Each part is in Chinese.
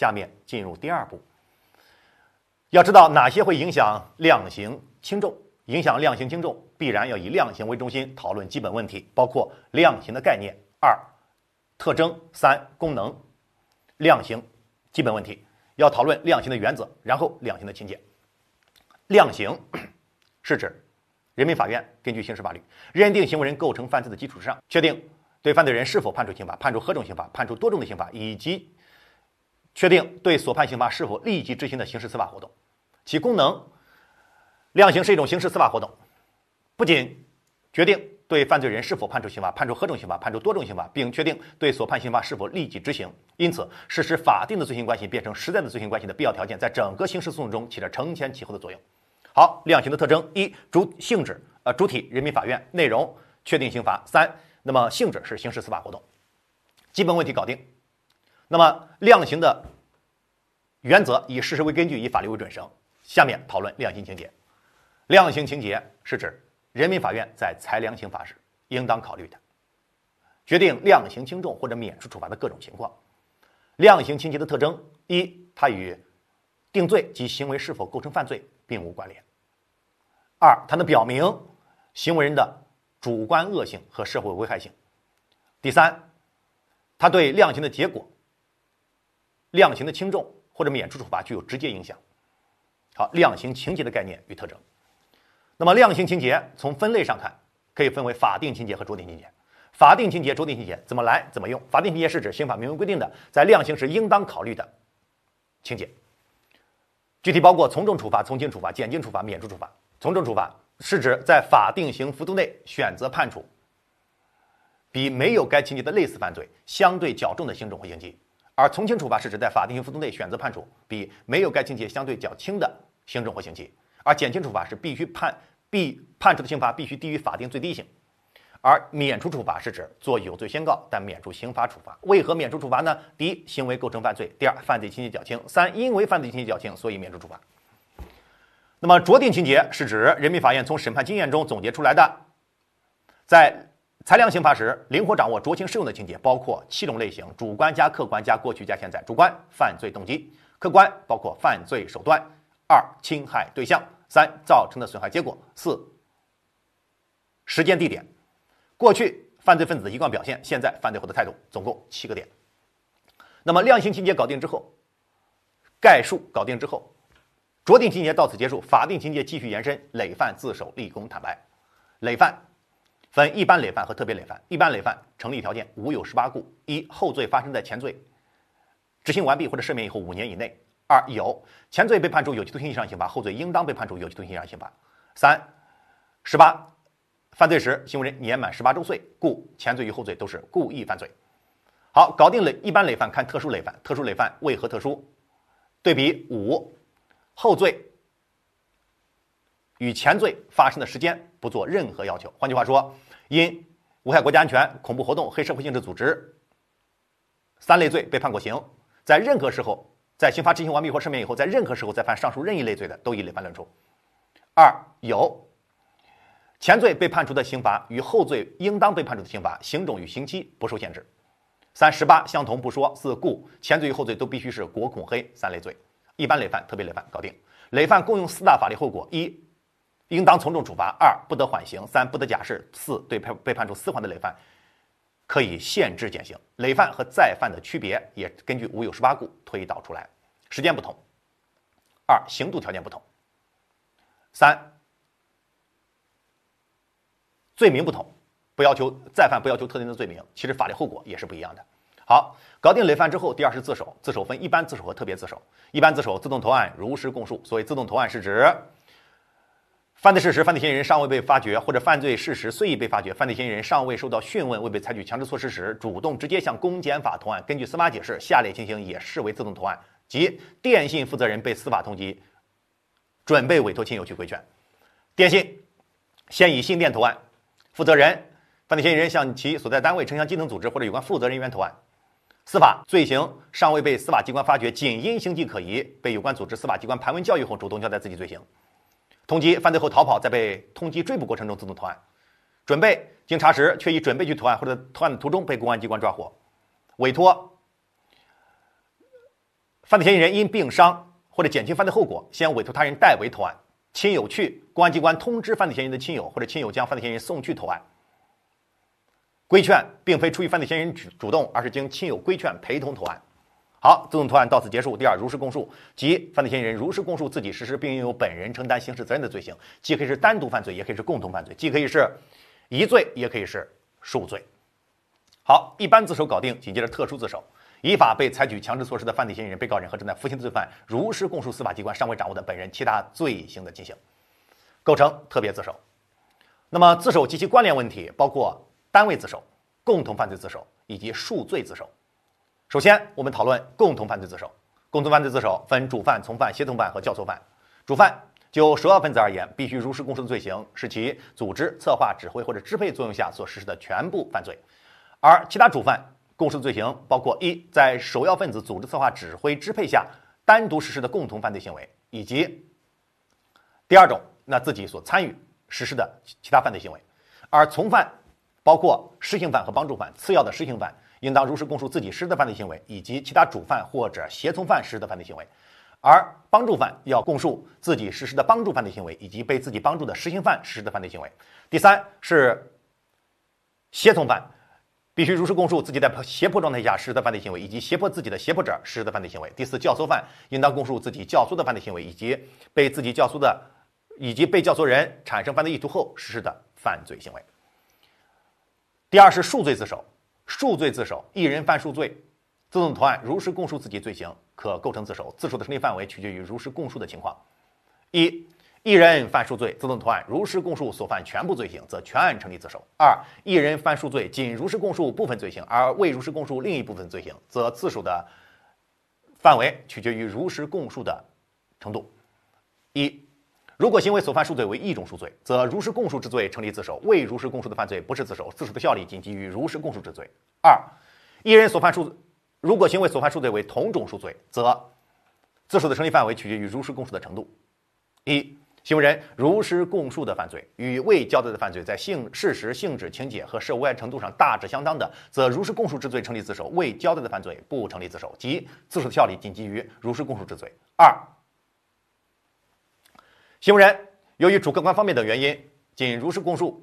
下面进入第二步。要知道哪些会影响量刑轻重？影响量刑轻重，必然要以量刑为中心讨论基本问题，包括量刑的概念、二特征、三功能。量刑基本问题要讨论量刑的原则，然后量刑的情节。量刑是指人民法院根据刑事法律认定行为人构成犯罪的基础之上，确定对犯罪人是否判处刑罚、判处何种刑罚、判处多种的刑罚，以及确定对所判刑罚是否立即执行的刑事司法活动。其功能，量刑是一种刑事司法活动，不仅决定。对犯罪人是否判处刑罚、判处何种刑罚、判处多种刑罚，并确定对所判刑罚是否立即执行。因此，实施法定的罪行关系变成实在的罪行关系的必要条件，在整个刑事诉讼中起着承前启后的作用。好，量刑的特征：一、主性质，呃，主体人民法院；内容确定刑罚。三、那么性质是刑事司法活动。基本问题搞定。那么量刑的原则以事实为根据，以法律为准绳。下面讨论量刑情节。量刑情节是指。人民法院在裁量刑罚时，应当考虑的，决定量刑轻重或者免除处罚的各种情况。量刑情节的特征：一、它与定罪及行为是否构成犯罪并无关联；二、它能表明行为人的主观恶性和社会危害性；第三，它对量刑的结果、量刑的轻重或者免除处罚具有直接影响。好，量刑情节的概念与特征。那么量刑情节从分类上看，可以分为法定情节和酌定情节。法定情节、酌定情节怎么来怎么用？法定情节是指刑法明文规定的，在量刑时应当考虑的情节，具体包括从重处罚、从轻处罚、减轻处罚、免除处罚。从重处罚是指在法定刑幅度内选择判处比没有该情节的类似犯罪相对较重的刑种或刑期，而从轻处罚是指在法定刑幅度内选择判处比没有该情节相对较轻的刑种或刑期，而减轻处罚是必须判。必判处的刑罚必须低于法定最低刑，而免除处罚是指做有罪宣告，但免除刑罚处罚。为何免除处罚呢？第一，行为构成犯罪；第二，犯罪情节较轻；三，因为犯罪情节较轻，所以免除处罚。那么酌定情节是指人民法院从审判经验中总结出来的，在裁量刑罚时灵活掌握酌情适用的情节，包括七种类型：主观加客观加过去加现在。主观，犯罪动机；客观，包括犯罪手段；二，侵害对象。三造成的损害结果，四时间地点，过去犯罪分子的一贯表现，现在犯罪后的态度，总共七个点。那么量刑情节搞定之后，概述搞定之后，酌定情节到此结束，法定情节继续延伸，累犯自首、立功、坦白。累犯分一般累犯和特别累犯，一般累犯成立条件五有十八故：一后罪发生在前罪执行完毕或者赦免以后五年以内。二有前罪被判处有期徒刑以上刑罚，后罪应当被判处有期徒刑以上刑罚。三十八犯罪时行为人年满十八周岁，故前罪与后罪都是故意犯罪。好，搞定了一般累犯，看特殊累犯。特殊累犯为何特殊？对比五后罪与前罪发生的时间不做任何要求。换句话说，因危害国家安全、恐怖活动、黑社会性质组织三类罪被判过刑，在任何时候。在刑罚执行完毕或赦免以后，在任何时候再犯上述任意类罪的，都以累犯论处。二有前罪被判处的刑罚与后罪应当被判处的刑罚刑种与刑期不受限制。三十八相同不说。四故前罪与后罪都必须是国恐黑三类罪。一般累犯、特别累犯搞定。累犯共用四大法律后果：一应当从重处罚；二不得缓刑；三不得假释；四对被被判处死缓的累犯。可以限制减刑，累犯和再犯的区别也根据五有十八故推导出来，时间不同。二刑度条件不同。三罪名不同，不要求再犯，不要求特定的罪名，其实法律后果也是不一样的。好，搞定累犯之后，第二是自首，自首分一般自首和特别自首。一般自首自动投案，如实供述。所谓自动投案是指。犯罪事实、犯罪嫌疑人尚未被发觉，或者犯罪事实虽已被发觉，犯罪嫌疑人尚未受到讯问、未被采取强制措施时，主动直接向公检法投案。根据司法解释，下列情形也视为自动投案：即电信负责人被司法通缉，准备委托亲友去维权，电信先以信电投案，负责人、犯罪嫌疑人向其所在单位、城乡基层组织或者有关负责人员投案，司法罪行尚未被司法机关发觉，仅因形迹可疑，被有关组织、司法机关盘问教育后，主动交代自己罪行。通缉犯罪后逃跑，在被通缉追捕过程中自动投案；准备经查实却已准备去投案，或者投案的途中被公安机关抓获；委托犯罪嫌疑人因病伤或者减轻犯罪后果，先委托他人代为投案，亲友去，公安机关通知犯罪嫌疑人的亲友或者亲友将犯罪嫌疑人送去投案。规劝并非出于犯罪嫌疑人主主动，而是经亲友规劝陪同投案。好，自动投案到此结束。第二，如实供述，即犯罪嫌疑人如实供述自己实施并应由本人承担刑事责任的罪行，既可以是单独犯罪，也可以是共同犯罪，既可以是一罪，也可以是数罪。好，一般自首搞定，紧接着特殊自首，依法被采取强制措施的犯罪嫌疑人、被告人和正在服刑的罪犯，如实供述司法机关尚未掌握的本人其他罪行的进行，构成特别自首。那么，自首及其关联问题包括单位自首、共同犯罪自首以及数罪自首。首先，我们讨论共同犯罪自首。共同犯罪自首分主犯、从犯、协同犯和教唆犯。主犯就首要分子而言，必须如实供述的罪行是其组织、策划、指挥或者支配作用下所实施的全部犯罪。而其他主犯供述的罪行包括：一，在首要分子组织、策划、指挥、支配下单独实施的共同犯罪行为，以及第二种，那自己所参与实施的其他犯罪行为。而从犯包括实行犯和帮助犯，次要的实行犯。应当如实供述自己实施的犯罪行为，以及其他主犯或者胁从犯实施的犯罪行为；而帮助犯要供述自己实施的帮助犯罪行为，以及被自己帮助的实行犯实施的犯罪行为。第三是胁从犯，必须如实供述自己在胁迫状态下实施的犯罪行为，以及胁迫自己的胁迫者实施的犯罪行为。第四，教唆犯应当供述自己教唆的犯罪行为，以及被自己教唆的以及被教唆人产生犯罪意图后实施的犯罪行为。第二是数罪自首。数罪自首，一人犯数罪，自动投案，如实供述自己罪行，可构成自首。自首的成立范围取决于如实供述的情况。一，一人犯数罪，自动投案，如实供述所犯全部罪行，则全案成立自首。二，一人犯数罪，仅如实供述部分罪行，而未如实供述另一部分罪行，则自首的范围取决于如实供述的程度。一。如果行为所犯数罪为一种数罪，则如实供述之罪成立自首；未如实供述的犯罪不是自首，自首的效力仅基于如实供述之罪。二，一人所犯数，如果行为所犯数罪为同种数罪，则自首的成立范围取决于如实供述的程度。一，行为人如实供述的犯罪与未交代的犯罪在性、事实、性质、情节和涉危害程度上大致相当的，则如实供述之罪成立自首；未交代的犯罪不成立自首，即自首的效力仅基于如实供述之罪。二。行为人由于主客观方面等原因，仅如实供述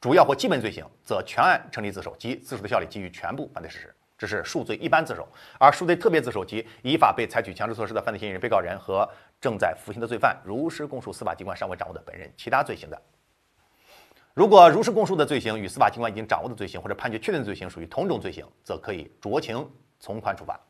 主要或基本罪行，则全案成立自首，即自首的效力基于全部犯罪事实。这是数罪一般自首，而数罪特别自首即依法被采取强制措施的犯罪嫌疑人、被告人和正在服刑的罪犯，如实供述司法机关尚未掌握的本人其他罪行的。如果如实供述的罪行与司法机关已经掌握的罪行或者判决确定的罪行属于同种罪行，则可以酌情从宽处罚。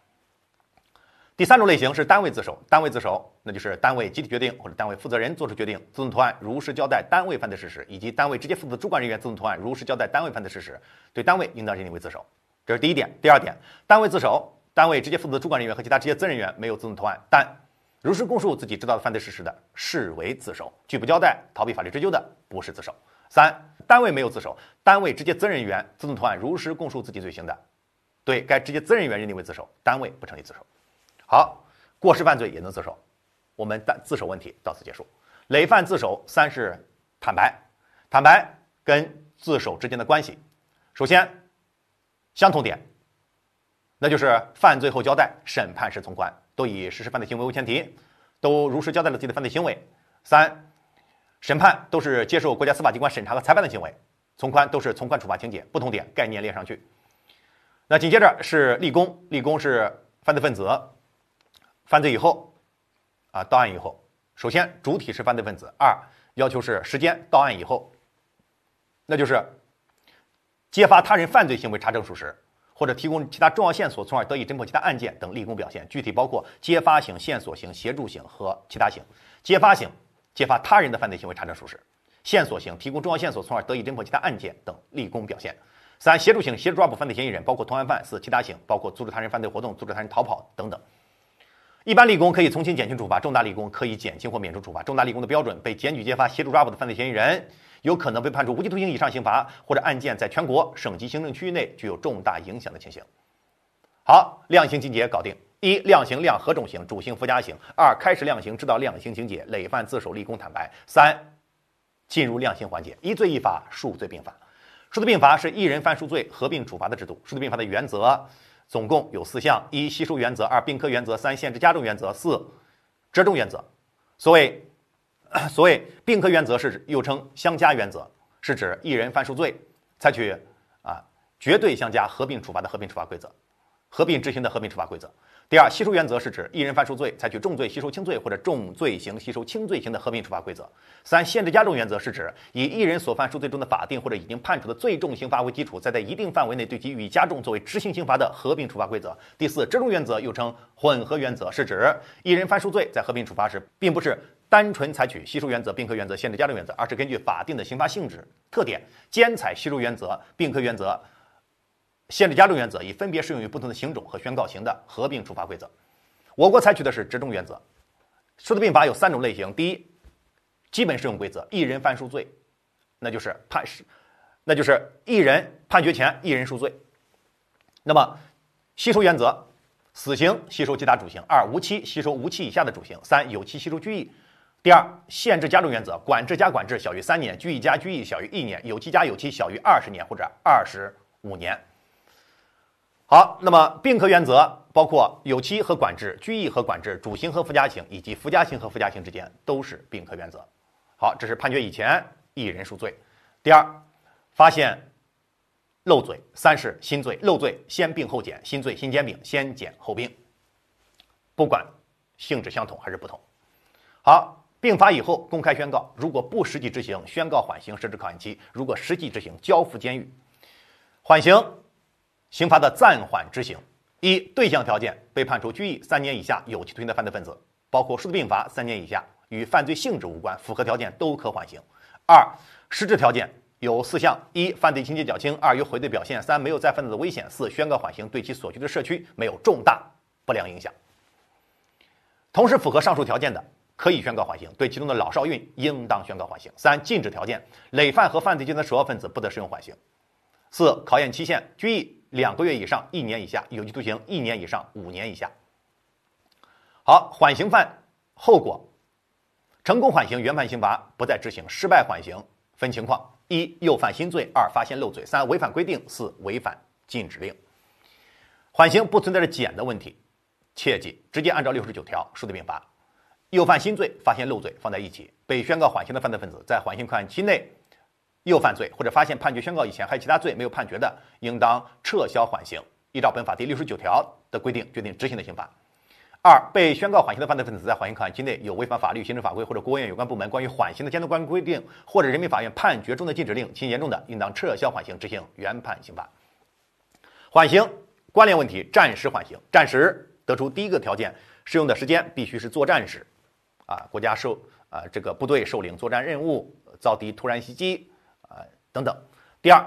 第三种类型是单位自首，单位自首那就是单位集体决定或者单位负责人作出决定，自动投案，如实交代单位犯罪事实，以及单位直接负责主管人员自动投案，如实交代单位犯罪事实，对单位应当认定为自首。这是第一点。第二点，单位自首，单位直接负责主管人员和其他直接责任人员没有自动投案，但如实供述自己知道的犯罪事实的，视为自首；拒不交代、逃避法律追究的，不是自首。三，单位没有自首，单位直接责任人员自动投案，如实供述自己罪行的，对该直接责任人员认定为自首，单位不成立自首。好，过失犯罪也能自首，我们的自首问题到此结束。累犯自首，三是坦白，坦白跟自首之间的关系，首先相同点，那就是犯罪后交代，审判时从宽，都以实施犯罪行为为前提，都如实交代了自己的犯罪行为。三，审判都是接受国家司法机关审查和裁判的行为，从宽都是从宽处罚情节，不同点概念列上去。那紧接着是立功，立功是犯罪分子。犯罪以后，啊，到案以后，首先主体是犯罪分子，二要求是时间到案以后，那就是揭发他人犯罪行为查证属实，或者提供其他重要线索，从而得以侦破其他案件等立功表现。具体包括揭发型、线索型、协助型和其他型。揭发型，揭发他人的犯罪行为查证属实；线索型，提供重要线索，从而得以侦破其他案件等立功表现。三、协助型，协助抓捕犯罪嫌疑人，包括同案犯；四、其他型，包括阻止他人犯罪活动、阻止他人逃跑等等。一般立功可以从轻减轻处罚，重大立功可以减轻或免除处罚。重大立功的标准：被检举揭发、协助抓捕的犯罪嫌疑人有可能被判处无期徒刑以上刑罚，或者案件在全国、省级行政区域内具有重大影响的情形。好，量刑情节搞定：一、量刑量何种刑，主刑附加刑；二、开始量刑，知道量刑情节，累犯自首、立功坦白；三、进入量刑环节，一罪一罚，数罪并罚。数罪并罚是一人犯数罪合并处罚的制度。数罪并罚的原则。总共有四项：一、吸收原则；二、并科原则；三、限制加重原则；四、折中原则。所谓所谓并科原则是指又称相加原则，是指一人犯数罪，采取啊绝对相加合并处罚的合并处罚规则，合并执行的合并处罚规则。第二，吸收原则是指一人犯数罪，采取重罪吸收轻罪或者重罪行吸收轻罪行的合并处罚规则。三，限制加重原则是指以一人所犯数罪中的法定或者已经判处的最重刑罚为基础，再在一定范围内对其予以加重作为执行刑罚的合并处罚规则。第四，折中原则又称混合原则，是指一人犯数罪在合并处罚时，并不是单纯采取吸收原则、并科原则、限制加重原则，而是根据法定的刑罚性质特点，兼采吸收原则、并科原则。限制加重原则，以分别适用于不同的刑种和宣告刑的合并处罚规则。我国采取的是折中原则。数字并罚有三种类型：第一，基本适用规则，一人犯数罪，那就是判是，那就是一人判决前一人数罪。那么，吸收原则，死刑吸收其他主刑；二，无期吸收无期以下的主刑；三，有期吸收拘役。第二，限制加重原则，管制加管制小于三年，拘役加拘役小于一年，有期加有期小于二十年或者二十五年。好，那么并科原则包括有期和管制、拘役和管制、主刑和附加刑，以及附加刑和附加刑之间都是并科原则。好，这是判决以前一人数罪。第二，发现漏罪；三是新罪，漏罪先并后减，新罪新兼并，先减后并。不管性质相同还是不同。好，并罚以后公开宣告，如果不实际执行，宣告缓刑，设置考验期；如果实际执行，交付监狱。缓刑。刑罚的暂缓执行，一对象条件被判处拘役三年以下有期徒刑的犯罪分子，包括数字并罚三年以下，与犯罪性质无关，符合条件都可缓刑。二实质条件有四项：一犯罪情节较轻；二有悔罪表现；三没有再犯罪的危险；四宣告缓刑对其所居的社区没有重大不良影响。同时符合上述条件的，可以宣告缓刑；对其中的老少孕应当宣告缓刑。三禁止条件：累犯和犯罪集团首要分子不得适用缓刑。四考验期限：拘役。两个月以上一年以下，有期徒刑一年以上五年以下。好，缓刑犯后果，成功缓刑原判刑罚不再执行，失败缓刑分情况：一、又犯新罪；二、发现漏罪；三、违反规定；四、违反禁止令。缓刑不存在着减的问题，切记直接按照六十九条数罪并罚。又犯新罪、发现漏罪放在一起，被宣告缓刑的犯罪分子在缓刑考验期内。又犯罪或者发现判决宣告以前还有其他罪没有判决的，应当撤销缓刑，依照本法第六十九条的规定决定执行的刑罚。二、被宣告缓刑的犯罪分子在缓刑考验期内有违反法律、行政法规或者国务院有关部门关于缓刑的监督管规定，或者人民法院判决中的禁止令，情节严重的，应当撤销缓刑，执行原判刑罚。缓刑关联问题：战时缓刑，战时得出第一个条件，适用的时间必须是作战时，啊，国家受啊这个部队受领作战任务，遭敌突然袭击。等等。第二，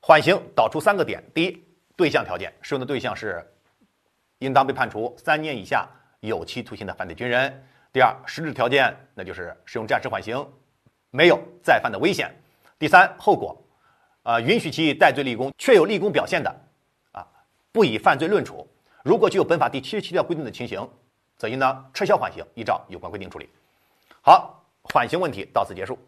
缓刑导出三个点：第一，对象条件适用的对象是应当被判处三年以下有期徒刑的犯罪军人；第二，实质条件那就是适用暂时缓刑，没有再犯的危险；第三，后果，啊，允许其戴罪立功，确有立功表现的，啊，不以犯罪论处。如果具有本法第七十七条规定的情形，则应当撤销缓刑，依照有关规定处理。好，缓刑问题到此结束。